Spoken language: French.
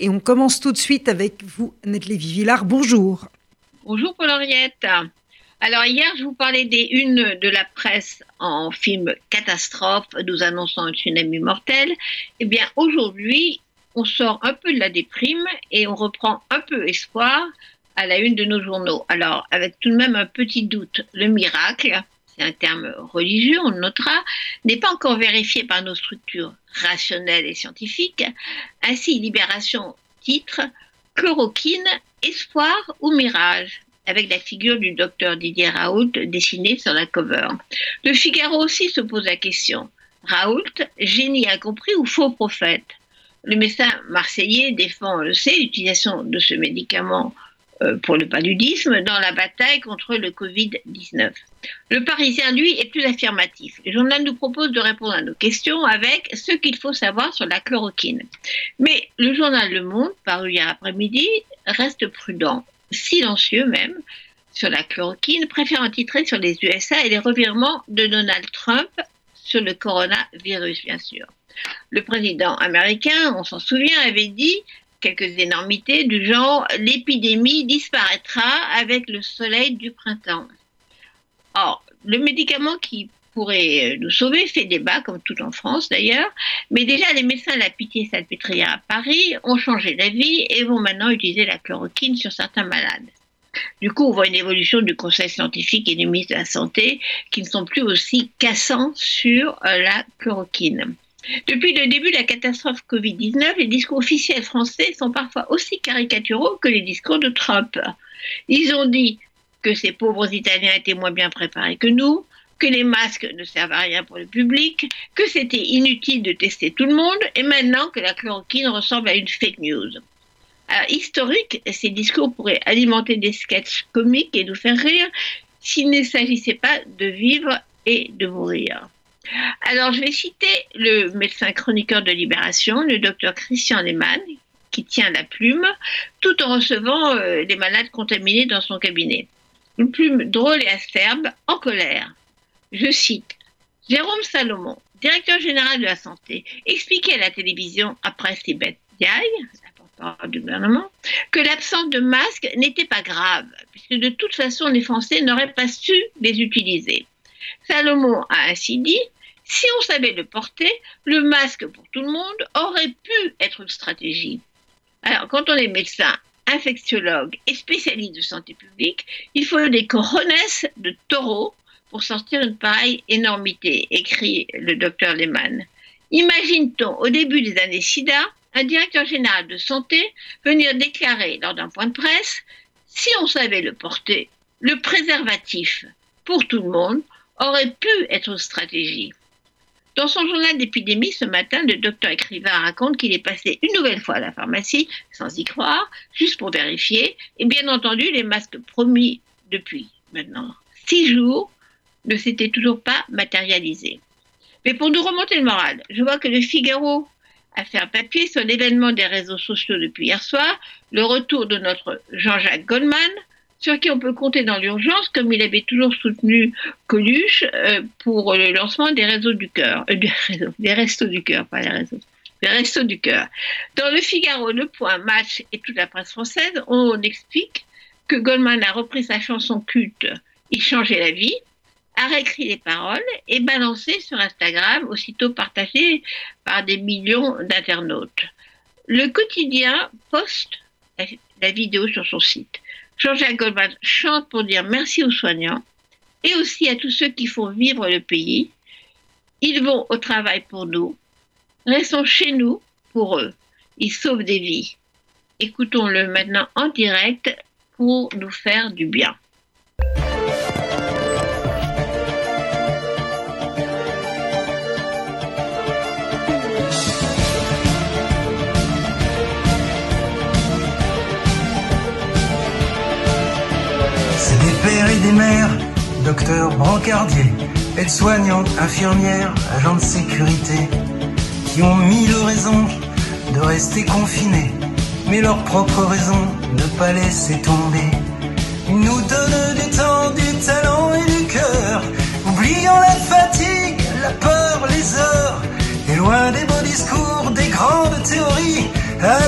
Et on commence tout de suite avec vous, Annette Lévy-Villard. Bonjour. Bonjour Paul-Henriette. Alors hier, je vous parlais des unes de la presse en film catastrophe, nous annonçant un tsunami mortel. Eh bien, aujourd'hui, on sort un peu de la déprime et on reprend un peu espoir à la une de nos journaux. Alors, avec tout de même un petit doute, le miracle, un terme religieux, on notera, n'est pas encore vérifié par nos structures rationnelles et scientifiques. Ainsi, Libération titre Chloroquine, espoir ou mirage avec la figure du docteur Didier Raoult dessinée sur la cover. Le Figaro aussi se pose la question. Raoult, génie incompris ou faux prophète? Le médecin marseillais défend, on le sait, l'utilisation de ce médicament pour le paludisme dans la bataille contre le Covid-19. Le Parisien, lui, est plus affirmatif. Le journal nous propose de répondre à nos questions avec ce qu'il faut savoir sur la chloroquine. Mais le journal Le Monde, paru hier après-midi, reste prudent, silencieux même, sur la chloroquine, préférant titrer sur les USA et les revirements de Donald Trump sur le coronavirus, bien sûr. Le président américain, on s'en souvient, avait dit quelques énormités du genre l'épidémie disparaîtra avec le soleil du printemps. Or, le médicament qui pourrait nous sauver fait débat, comme tout en France d'ailleurs, mais déjà les médecins de la pitié salpêtrière à Paris ont changé d'avis et vont maintenant utiliser la chloroquine sur certains malades. Du coup, on voit une évolution du Conseil scientifique et du ministre de la Santé qui ne sont plus aussi cassants sur euh, la chloroquine. Depuis le début de la catastrophe Covid-19, les discours officiels français sont parfois aussi caricaturaux que les discours de Trump. Ils ont dit que ces pauvres Italiens étaient moins bien préparés que nous, que les masques ne servent à rien pour le public, que c'était inutile de tester tout le monde, et maintenant que la chloroquine ressemble à une fake news. Alors, historique, ces discours pourraient alimenter des sketchs comiques et nous faire rire s'il ne s'agissait pas de vivre et de mourir. Alors, je vais citer le médecin chroniqueur de Libération, le docteur Christian Lehmann, qui tient la plume, tout en recevant euh, les malades contaminés dans son cabinet. Une plume drôle et acerbe, en colère. Je cite Jérôme Salomon, directeur général de la santé, expliquait à la télévision après ces bêtes du gouvernement, que l'absence de masques n'était pas grave, puisque de toute façon les Français n'auraient pas su les utiliser. Salomon a ainsi dit si on savait le porter, le masque pour tout le monde aurait pu être une stratégie. Alors, quand on est médecin, infectiologue et spécialiste de santé publique, il faut des coronesses de taureaux pour sortir une pareille énormité, écrit le docteur Lehmann. Imagine-t-on, au début des années SIDA, un directeur général de santé venir déclarer lors d'un point de presse, si on savait le porter, le préservatif pour tout le monde aurait pu être une stratégie. Dans son journal d'épidémie ce matin, le docteur écrivain raconte qu'il est passé une nouvelle fois à la pharmacie, sans y croire, juste pour vérifier, et bien entendu, les masques promis depuis maintenant six jours ne s'étaient toujours pas matérialisés. Mais pour nous remonter le moral, je vois que le Figaro a fait un papier sur l'événement des réseaux sociaux depuis hier soir, le retour de notre Jean-Jacques Goldman, sur qui on peut compter dans l'urgence, comme il avait toujours soutenu Coluche euh, pour le lancement des réseaux du cœur, euh, des, restos du cœur, restos du cœur. Dans le Figaro, Le Point, Match et toute la presse française, on explique que Goldman a repris sa chanson culte Il changeait la vie, a réécrit les paroles et balancé sur Instagram, aussitôt partagé par des millions d'internautes. Le quotidien poste la vidéo sur son site. Jean-Jacques Goldman chante pour dire merci aux soignants et aussi à tous ceux qui font vivre le pays. Ils vont au travail pour nous. Restons chez nous pour eux. Ils sauvent des vies. Écoutons-le maintenant en direct pour nous faire du bien. Pères et des mères, docteurs, brancardiers, aides-soignantes, infirmières, agents de sécurité, qui ont mille raisons de rester confinés, mais leur propre raison de ne pas laisser tomber. Ils nous donnent du temps, du talent et du cœur, oubliant la fatigue, la peur, les heures, et loin des beaux discours, des grandes théories, à